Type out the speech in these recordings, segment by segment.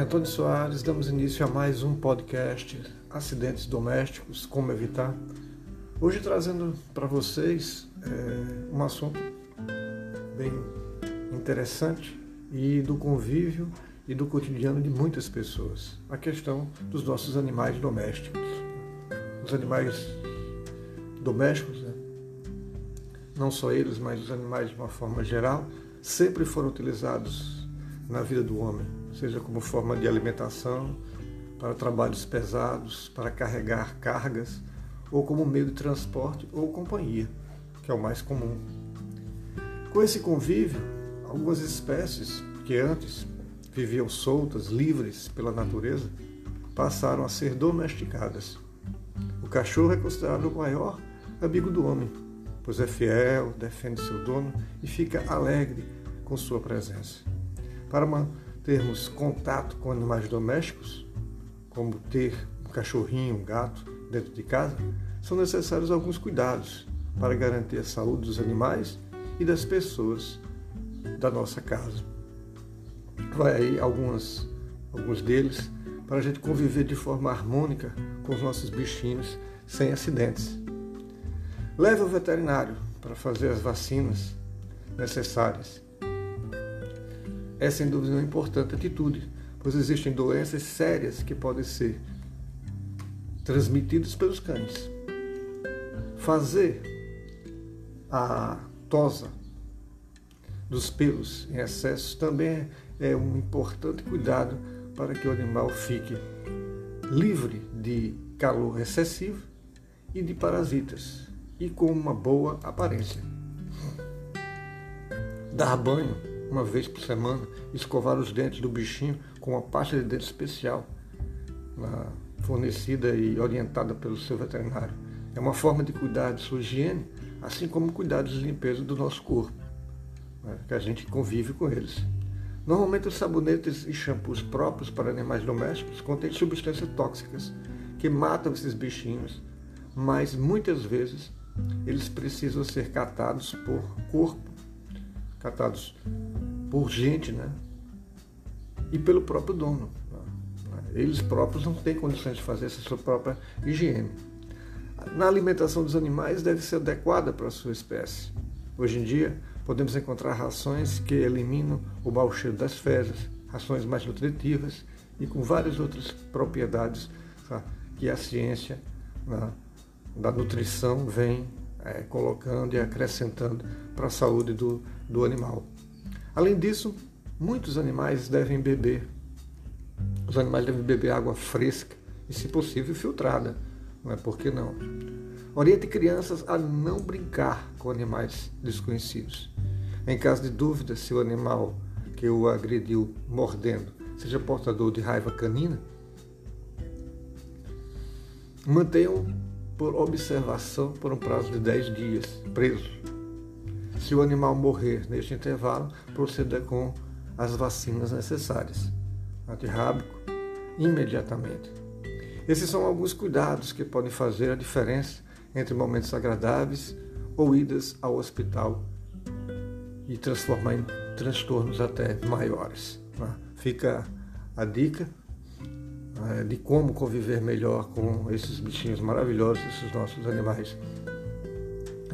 Antônio Soares, damos início a mais um podcast Acidentes Domésticos, Como Evitar. Hoje trazendo para vocês é, um assunto bem interessante e do convívio e do cotidiano de muitas pessoas. A questão dos nossos animais domésticos. Os animais domésticos, né? não só eles, mas os animais de uma forma geral, sempre foram utilizados na vida do homem, seja como forma de alimentação, para trabalhos pesados, para carregar cargas, ou como meio de transporte ou companhia, que é o mais comum. Com esse convívio, algumas espécies que antes viviam soltas, livres pela natureza, passaram a ser domesticadas. O cachorro é considerado o maior amigo do homem, pois é fiel, defende seu dono e fica alegre com sua presença. Para mantermos contato com animais domésticos, como ter um cachorrinho, um gato dentro de casa, são necessários alguns cuidados para garantir a saúde dos animais e das pessoas da nossa casa. Vai aí algumas, alguns deles para a gente conviver de forma harmônica com os nossos bichinhos sem acidentes. Leve ao veterinário para fazer as vacinas necessárias. É sem dúvida uma importante atitude, pois existem doenças sérias que podem ser transmitidas pelos cães. Fazer a tosa dos pelos em excesso também é um importante cuidado para que o animal fique livre de calor excessivo e de parasitas e com uma boa aparência. Dar banho uma vez por semana, escovar os dentes do bichinho com uma pasta de dente especial, fornecida e orientada pelo seu veterinário. É uma forma de cuidar de sua higiene, assim como cuidar de limpeza do nosso corpo, né, que a gente convive com eles. Normalmente, os sabonetes e shampoos próprios para animais domésticos contêm substâncias tóxicas que matam esses bichinhos, mas muitas vezes eles precisam ser catados por corpo, catados por gente, né? E pelo próprio dono. Né? Eles próprios não têm condições de fazer essa sua própria higiene. Na alimentação dos animais deve ser adequada para a sua espécie. Hoje em dia, podemos encontrar rações que eliminam o mau cheiro das fezes, rações mais nutritivas e com várias outras propriedades tá? que a ciência né, da nutrição vem é, colocando e acrescentando para a saúde do, do animal. Além disso, muitos animais devem beber. Os animais devem beber água fresca e, se possível, filtrada. Não é por que não? Oriente crianças a não brincar com animais desconhecidos. Em caso de dúvida se o animal que o agrediu mordendo seja portador de raiva canina, mantenham por observação por um prazo de 10 dias, preso. Se o animal morrer neste intervalo, proceda com as vacinas necessárias. Antirrábico, imediatamente. Esses são alguns cuidados que podem fazer a diferença entre momentos agradáveis ou idas ao hospital e transformar em transtornos até maiores. Né? Fica a dica né, de como conviver melhor com esses bichinhos maravilhosos, esses nossos animais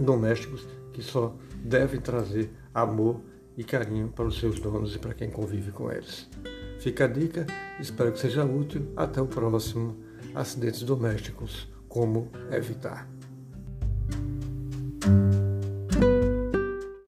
domésticos que só devem trazer amor e carinho para os seus donos e para quem convive com eles. Fica a dica, espero que seja útil. Até o próximo Acidentes Domésticos Como Evitar.